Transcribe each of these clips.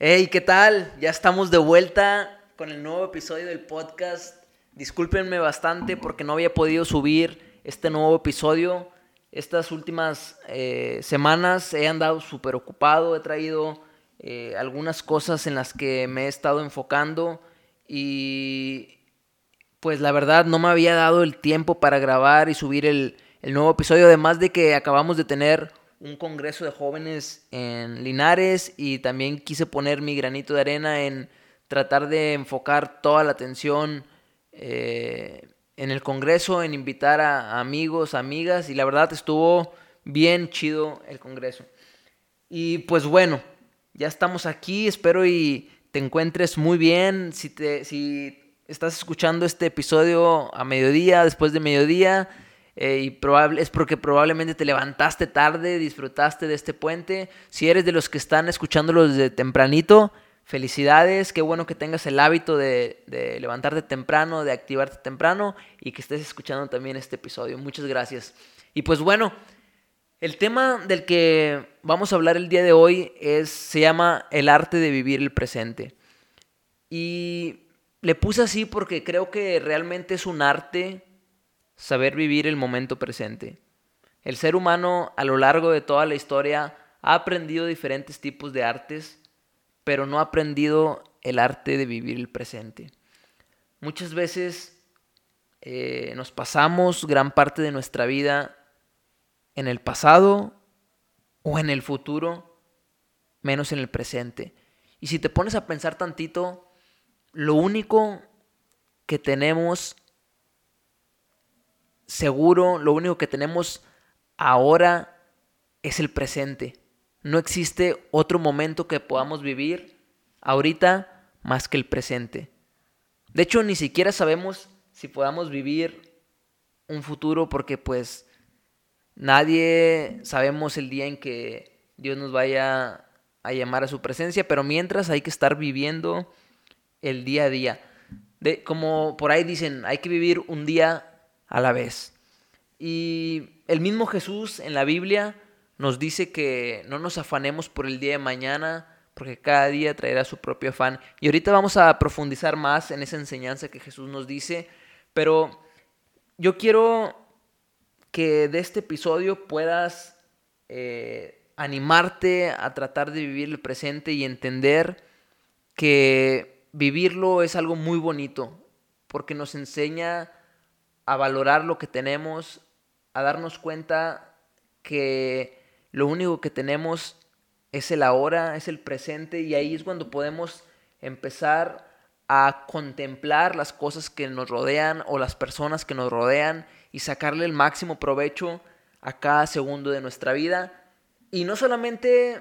Hey, ¿qué tal? Ya estamos de vuelta con el nuevo episodio del podcast. Discúlpenme bastante porque no había podido subir este nuevo episodio. Estas últimas eh, semanas he andado súper ocupado, he traído eh, algunas cosas en las que me he estado enfocando y pues la verdad no me había dado el tiempo para grabar y subir el, el nuevo episodio, además de que acabamos de tener un congreso de jóvenes en Linares y también quise poner mi granito de arena en tratar de enfocar toda la atención eh, en el congreso, en invitar a amigos, amigas y la verdad estuvo bien chido el congreso. Y pues bueno, ya estamos aquí, espero y te encuentres muy bien. Si, te, si estás escuchando este episodio a mediodía, después de mediodía, eh, y probable, es porque probablemente te levantaste tarde, disfrutaste de este puente. Si eres de los que están escuchándolo desde tempranito, felicidades, qué bueno que tengas el hábito de, de, levantarte temprano, de activarte temprano y que estés escuchando también este episodio. Muchas gracias. Y pues bueno, el tema del que vamos a hablar el día de hoy es, se llama el arte de vivir el presente. Y le puse así porque creo que realmente es un arte saber vivir el momento presente. El ser humano a lo largo de toda la historia ha aprendido diferentes tipos de artes, pero no ha aprendido el arte de vivir el presente. Muchas veces eh, nos pasamos gran parte de nuestra vida en el pasado o en el futuro, menos en el presente. Y si te pones a pensar tantito, lo único que tenemos seguro, lo único que tenemos ahora es el presente. No existe otro momento que podamos vivir ahorita más que el presente. De hecho, ni siquiera sabemos si podamos vivir un futuro porque pues nadie sabemos el día en que Dios nos vaya a llamar a su presencia, pero mientras hay que estar viviendo el día a día. De, como por ahí dicen, hay que vivir un día a la vez. Y el mismo Jesús en la Biblia nos dice que no nos afanemos por el día de mañana, porque cada día traerá su propio afán. Y ahorita vamos a profundizar más en esa enseñanza que Jesús nos dice, pero yo quiero que de este episodio puedas eh, animarte a tratar de vivir el presente y entender que vivirlo es algo muy bonito, porque nos enseña a valorar lo que tenemos, a darnos cuenta que lo único que tenemos es el ahora, es el presente y ahí es cuando podemos empezar a contemplar las cosas que nos rodean o las personas que nos rodean y sacarle el máximo provecho a cada segundo de nuestra vida. Y no solamente,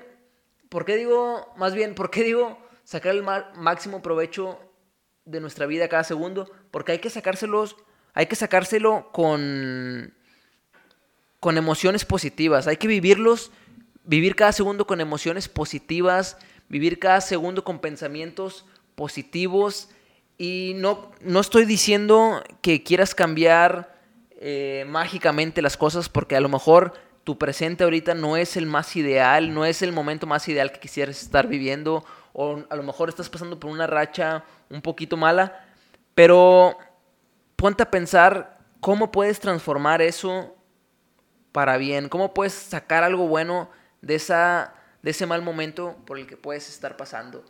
¿por qué digo, más bien, por qué digo sacar el máximo provecho de nuestra vida a cada segundo? Porque hay que sacárselos hay que sacárselo con, con emociones positivas. Hay que vivirlos, vivir cada segundo con emociones positivas, vivir cada segundo con pensamientos positivos. Y no, no estoy diciendo que quieras cambiar eh, mágicamente las cosas porque a lo mejor tu presente ahorita no es el más ideal, no es el momento más ideal que quisieras estar viviendo o a lo mejor estás pasando por una racha un poquito mala, pero ponte a pensar cómo puedes transformar eso para bien, cómo puedes sacar algo bueno de, esa, de ese mal momento por el que puedes estar pasando.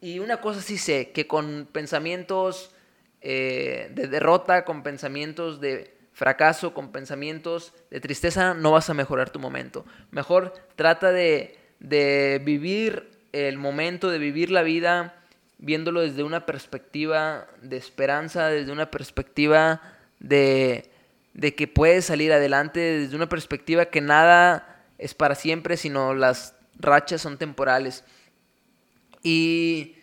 Y una cosa sí sé, que con pensamientos eh, de derrota, con pensamientos de fracaso, con pensamientos de tristeza, no vas a mejorar tu momento. Mejor trata de, de vivir el momento, de vivir la vida viéndolo desde una perspectiva de esperanza, desde una perspectiva de, de que puedes salir adelante, desde una perspectiva que nada es para siempre, sino las rachas son temporales. Y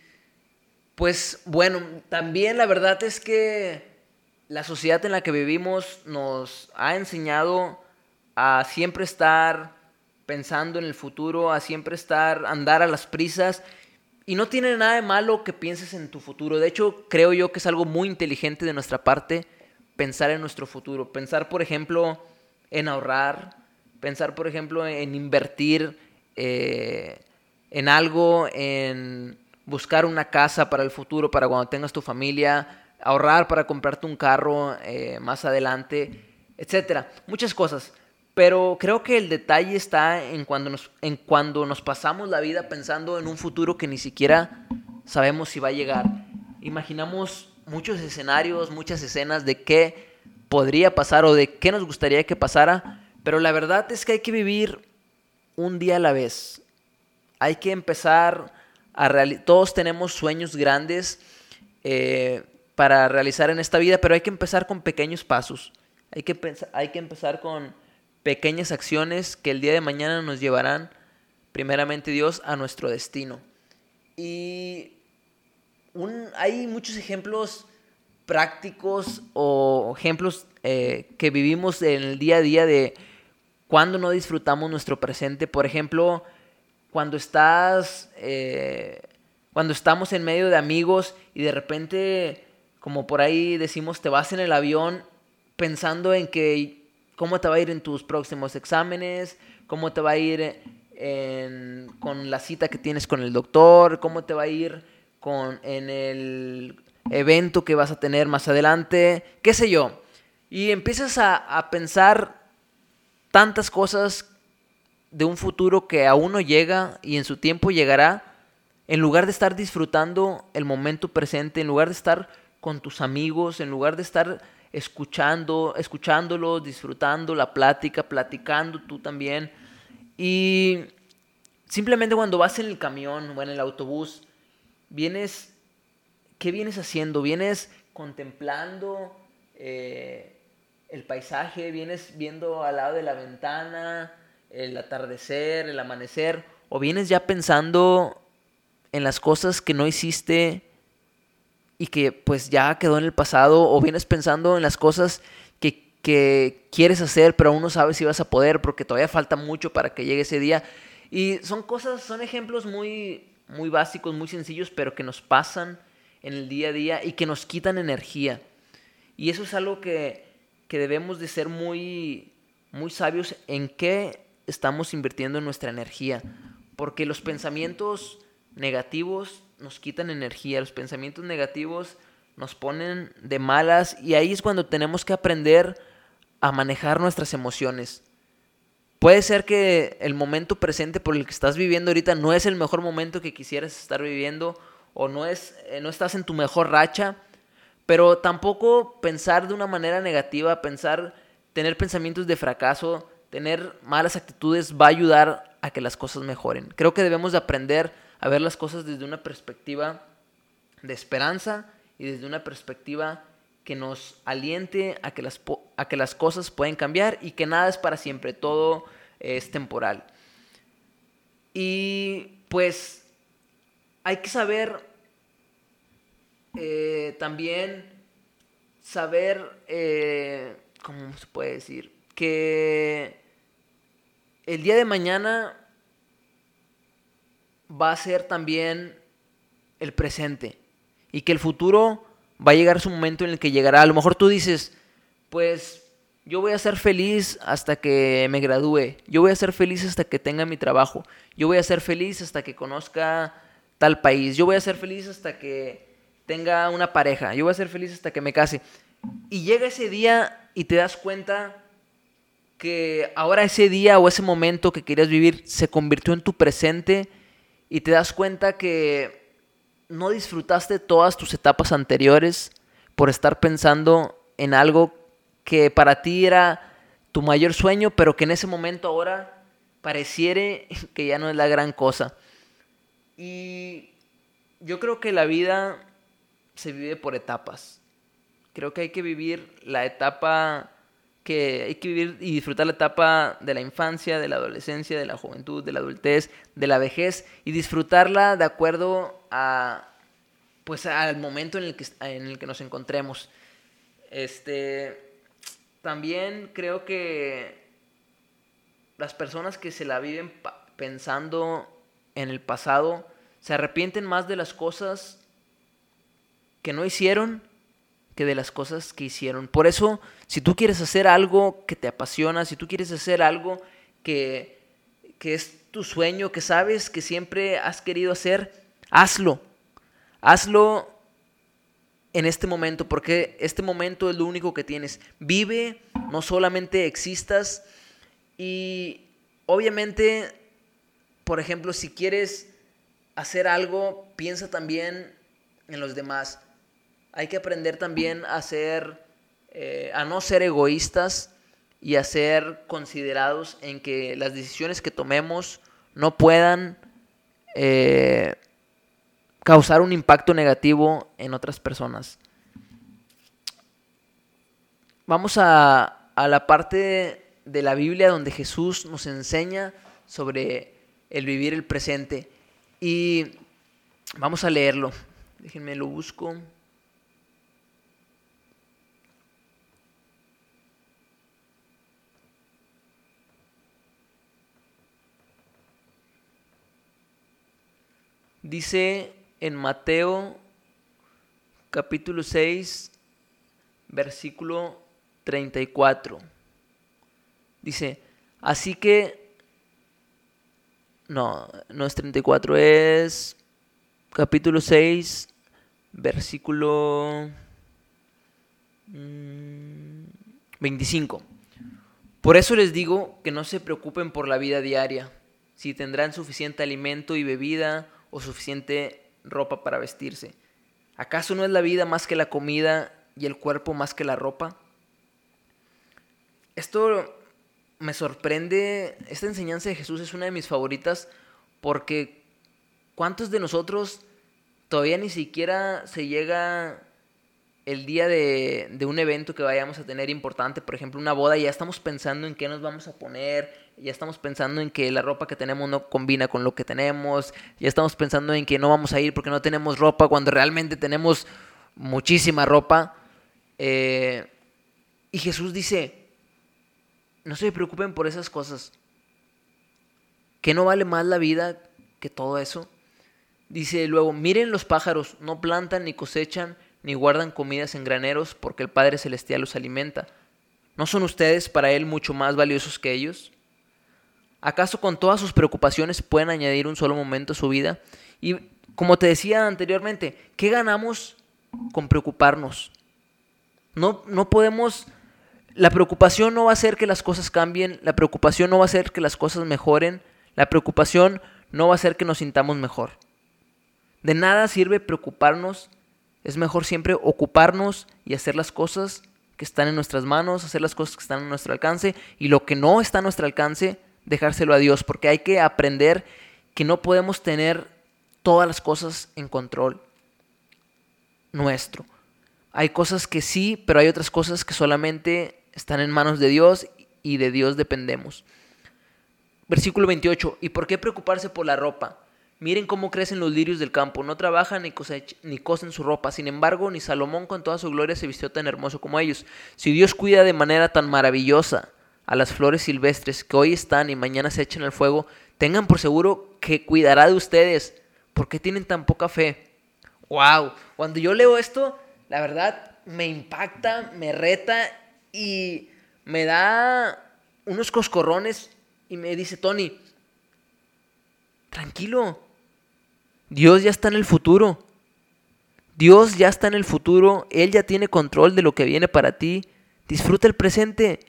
pues bueno, también la verdad es que la sociedad en la que vivimos nos ha enseñado a siempre estar pensando en el futuro, a siempre estar, andar a las prisas y no tiene nada de malo que pienses en tu futuro. De hecho, creo yo que es algo muy inteligente de nuestra parte pensar en nuestro futuro. Pensar, por ejemplo, en ahorrar. Pensar, por ejemplo, en invertir eh, en algo, en buscar una casa para el futuro, para cuando tengas tu familia, ahorrar para comprarte un carro eh, más adelante, etcétera. Muchas cosas. Pero creo que el detalle está en cuando, nos, en cuando nos pasamos la vida pensando en un futuro que ni siquiera sabemos si va a llegar. Imaginamos muchos escenarios, muchas escenas de qué podría pasar o de qué nos gustaría que pasara, pero la verdad es que hay que vivir un día a la vez. Hay que empezar a realizar... Todos tenemos sueños grandes eh, para realizar en esta vida, pero hay que empezar con pequeños pasos. Hay que, hay que empezar con pequeñas acciones que el día de mañana nos llevarán, primeramente Dios, a nuestro destino. Y hay muchos ejemplos prácticos o ejemplos eh, que vivimos en el día a día de cuando no disfrutamos nuestro presente. Por ejemplo, cuando estás, eh, cuando estamos en medio de amigos y de repente, como por ahí decimos, te vas en el avión pensando en que cómo te va a ir en tus próximos exámenes, cómo te va a ir con la cita que tienes con el doctor, cómo te va a ir con, en el evento que vas a tener más adelante, qué sé yo. Y empiezas a, a pensar tantas cosas de un futuro que aún no llega y en su tiempo llegará, en lugar de estar disfrutando el momento presente, en lugar de estar con tus amigos, en lugar de estar escuchando, escuchándolos, disfrutando la plática, platicando tú también. Y simplemente cuando vas en el camión o en el autobús, vienes, ¿qué vienes haciendo? Vienes contemplando eh, el paisaje, vienes viendo al lado de la ventana, el atardecer, el amanecer, o vienes ya pensando en las cosas que no hiciste y que pues ya quedó en el pasado, o vienes pensando en las cosas que, que quieres hacer, pero aún no sabes si vas a poder porque todavía falta mucho para que llegue ese día. Y son cosas, son ejemplos muy, muy básicos, muy sencillos, pero que nos pasan en el día a día y que nos quitan energía. Y eso es algo que, que debemos de ser muy, muy sabios en qué estamos invirtiendo nuestra energía. Porque los pensamientos negativos nos quitan energía, los pensamientos negativos nos ponen de malas y ahí es cuando tenemos que aprender a manejar nuestras emociones. Puede ser que el momento presente por el que estás viviendo ahorita no es el mejor momento que quisieras estar viviendo o no, es, eh, no estás en tu mejor racha, pero tampoco pensar de una manera negativa, pensar, tener pensamientos de fracaso, tener malas actitudes va a ayudar a que las cosas mejoren. Creo que debemos de aprender a ver las cosas desde una perspectiva de esperanza y desde una perspectiva que nos aliente a que las, a que las cosas pueden cambiar y que nada es para siempre, todo es temporal. Y pues hay que saber eh, también, saber, eh, ¿cómo se puede decir? Que el día de mañana va a ser también el presente y que el futuro va a llegar su momento en el que llegará. A lo mejor tú dices, pues yo voy a ser feliz hasta que me gradúe, yo voy a ser feliz hasta que tenga mi trabajo, yo voy a ser feliz hasta que conozca tal país, yo voy a ser feliz hasta que tenga una pareja, yo voy a ser feliz hasta que me case. Y llega ese día y te das cuenta que ahora ese día o ese momento que querías vivir se convirtió en tu presente y te das cuenta que no disfrutaste todas tus etapas anteriores por estar pensando en algo que para ti era tu mayor sueño, pero que en ese momento ahora pareciere que ya no es la gran cosa. Y yo creo que la vida se vive por etapas. Creo que hay que vivir la etapa hay que vivir y disfrutar la etapa de la infancia, de la adolescencia, de la juventud, de la adultez, de la vejez y disfrutarla de acuerdo a pues al momento en el que, en el que nos encontremos. Este también creo que las personas que se la viven pensando en el pasado se arrepienten más de las cosas que no hicieron de las cosas que hicieron. Por eso, si tú quieres hacer algo que te apasiona, si tú quieres hacer algo que, que es tu sueño, que sabes que siempre has querido hacer, hazlo. Hazlo en este momento, porque este momento es lo único que tienes. Vive, no solamente existas. Y obviamente, por ejemplo, si quieres hacer algo, piensa también en los demás. Hay que aprender también a ser, eh, a no ser egoístas y a ser considerados en que las decisiones que tomemos no puedan eh, causar un impacto negativo en otras personas. Vamos a, a la parte de la Biblia donde Jesús nos enseña sobre el vivir el presente. Y vamos a leerlo. Déjenme lo busco. Dice en Mateo capítulo 6, versículo 34. Dice, así que, no, no es 34, es capítulo 6, versículo 25. Mm, por eso les digo que no se preocupen por la vida diaria, si tendrán suficiente alimento y bebida o suficiente ropa para vestirse. ¿Acaso no es la vida más que la comida y el cuerpo más que la ropa? Esto me sorprende, esta enseñanza de Jesús es una de mis favoritas porque ¿cuántos de nosotros todavía ni siquiera se llega el día de, un evento que vayamos a tener importante, por ejemplo una boda, ya estamos pensando en qué nos vamos a poner, ya estamos pensando en que la ropa que tenemos no combina con lo que tenemos, ya estamos pensando en que no vamos a ir porque no tenemos ropa cuando realmente tenemos muchísima ropa. Eh, y Jesús dice, no se preocupen por esas cosas, que no vale más la vida que todo eso. Dice luego, miren los pájaros, no plantan ni cosechan ni guardan comidas en graneros porque el Padre Celestial los alimenta. ¿No son ustedes para Él mucho más valiosos que ellos? ¿Acaso con todas sus preocupaciones pueden añadir un solo momento a su vida? Y como te decía anteriormente, ¿qué ganamos con preocuparnos? No, no podemos... La preocupación no va a hacer que las cosas cambien, la preocupación no va a hacer que las cosas mejoren, la preocupación no va a hacer que nos sintamos mejor. De nada sirve preocuparnos, es mejor siempre ocuparnos y hacer las cosas que están en nuestras manos, hacer las cosas que están a nuestro alcance y lo que no está a nuestro alcance, dejárselo a Dios, porque hay que aprender que no podemos tener todas las cosas en control nuestro. Hay cosas que sí, pero hay otras cosas que solamente están en manos de Dios y de Dios dependemos. Versículo 28. ¿Y por qué preocuparse por la ropa? Miren cómo crecen los lirios del campo, no trabajan ni, ni cosen su ropa. Sin embargo, ni Salomón con toda su gloria se vistió tan hermoso como ellos. Si Dios cuida de manera tan maravillosa a las flores silvestres que hoy están y mañana se echan al fuego, tengan por seguro que cuidará de ustedes. ¿Por qué tienen tan poca fe? ¡Wow! Cuando yo leo esto, la verdad me impacta, me reta y me da unos coscorrones y me dice, Tony, tranquilo, Dios ya está en el futuro. Dios ya está en el futuro, Él ya tiene control de lo que viene para ti. Disfruta el presente.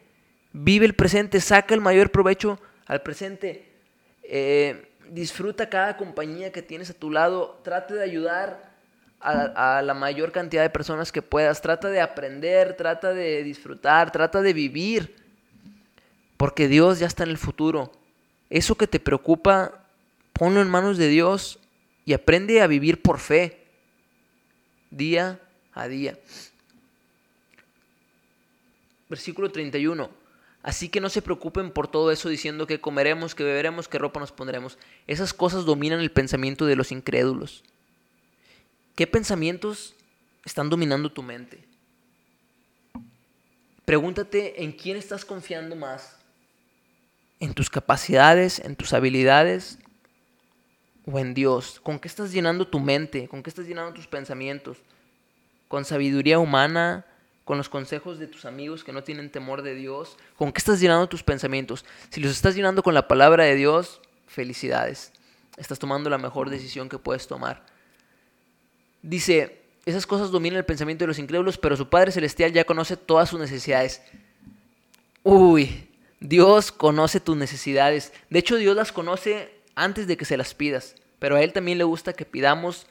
Vive el presente, saca el mayor provecho al presente. Eh, disfruta cada compañía que tienes a tu lado. Trate de ayudar a, a, la mayor cantidad de personas que puedas. Trata de aprender, trata de disfrutar, trata de vivir. Porque Dios ya está en el futuro. Eso que te preocupa, ponlo en manos de Dios y aprende a vivir por fe. Día a día. Versículo 31. Así que no se preocupen por todo eso diciendo que comeremos, que beberemos, que ropa nos pondremos. Esas cosas dominan el pensamiento de los incrédulos. ¿Qué pensamientos están dominando tu mente? Pregúntate en quién estás confiando más. ¿En tus capacidades, en tus habilidades o en Dios? ¿Con qué estás llenando tu mente? ¿Con qué estás llenando tus pensamientos? ¿Con sabiduría humana? con los consejos de tus amigos que no tienen temor de Dios? ¿Con qué estás llenando tus pensamientos? Si los estás llenando con la palabra de Dios, felicidades. Estás tomando la mejor decisión que puedes tomar. Dice, esas cosas dominan el pensamiento de los incrédulos, pero su Padre Celestial ya conoce todas sus necesidades. Uy, Dios conoce tus necesidades. De hecho, Dios las conoce antes de que se las pidas. Pero a Él también le gusta que pidamos,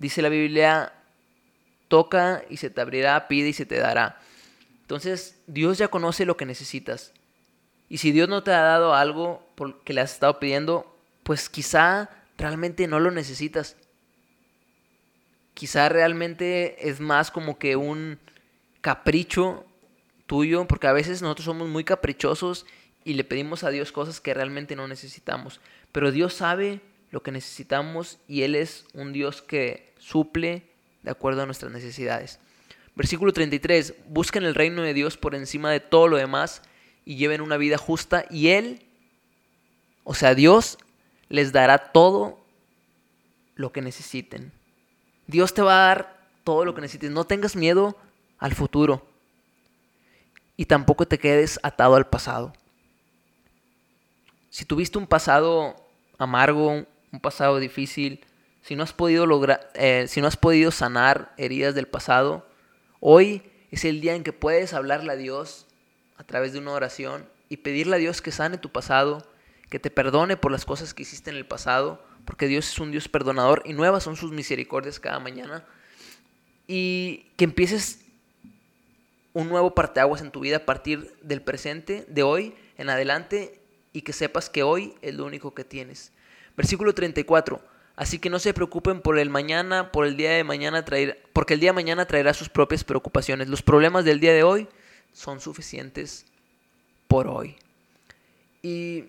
dice la Biblia, toca y se te abrirá, pide y se te dará. Entonces, Dios ya conoce lo que necesitas. Y si Dios no te ha dado algo que le has estado pidiendo, pues quizá realmente no lo necesitas. Quizá realmente es más como que un capricho tuyo, porque a veces nosotros somos muy caprichosos y le pedimos a Dios cosas que realmente no necesitamos. Pero Dios sabe lo que necesitamos y Él es un Dios que suple de acuerdo a nuestras necesidades. Versículo 33, busquen el reino de Dios por encima de todo lo demás y lleven una vida justa y Él, o sea, Dios les dará todo lo que necesiten. Dios te va a dar todo lo que necesites. No tengas miedo al futuro y tampoco te quedes atado al pasado. Si tuviste un pasado amargo, un pasado difícil, si no has podido lograr, eh, si no has podido sanar heridas del pasado, hoy es el día en que puedes hablarle a Dios a través de una oración y pedirle a Dios que sane tu pasado, que te perdone por las cosas que hiciste en el pasado, porque Dios es un Dios perdonador y nuevas son sus misericordias cada mañana. Y que empieces un nuevo parteaguas en tu vida a partir del presente, de hoy en adelante, y que sepas que hoy es lo único que tienes. Versículo 34. Así que no se preocupen por el mañana, por el día de mañana traer, porque el día de mañana traerá sus propias preocupaciones. Los problemas del día de hoy son suficientes por hoy. Y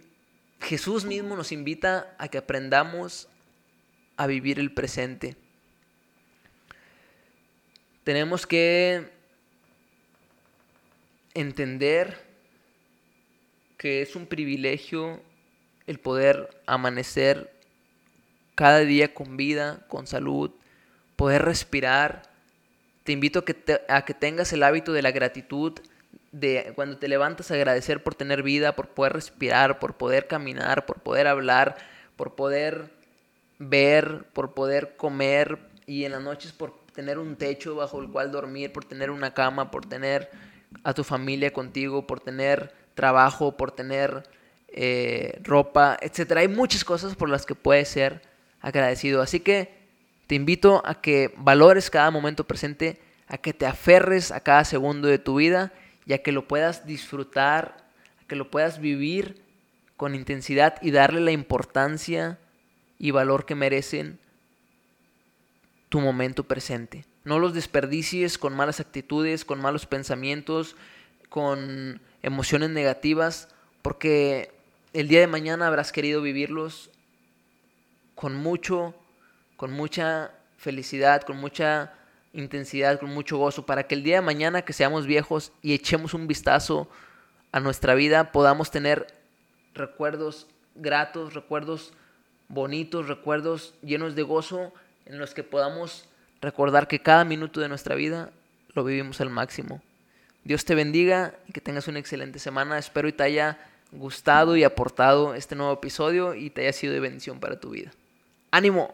Jesús mismo nos invita a que aprendamos a vivir el presente. Tenemos que entender que es un privilegio el poder amanecer cada día con vida, con salud, poder respirar. Te invito a que, a que tengas el hábito de la gratitud, de cuando te levantas agradecer por tener vida, por poder respirar, por poder caminar, por poder hablar, por poder ver, por poder comer y en las noches por tener un techo bajo el cual dormir, por tener una cama, por tener a tu familia contigo, por tener trabajo, por tener eh, ropa, etc. Hay muchas cosas por las que puedes ser agradecido. Así que te invito a que valores cada momento presente, a que te aferres a cada segundo de tu vida y a que lo puedas disfrutar, a que lo puedas vivir con intensidad y darle la importancia y valor que merecen tu momento presente. No los desperdicies con malas actitudes, con malos pensamientos, con emociones negativas, porque el día de mañana habrás querido vivirlos con mucho, con mucha felicidad, con mucha intensidad, con mucho gozo, para que el día de mañana que seamos viejos y echemos un vistazo a nuestra vida, podamos tener recuerdos gratos, recuerdos bonitos, recuerdos llenos de gozo, en los que podamos recordar que cada minuto de nuestra vida lo vivimos al máximo. Dios te bendiga y que tengas una excelente semana. Espero y te haya gustado y aportado este nuevo episodio y te haya sido de bendición para tu vida. ¡Ánimo!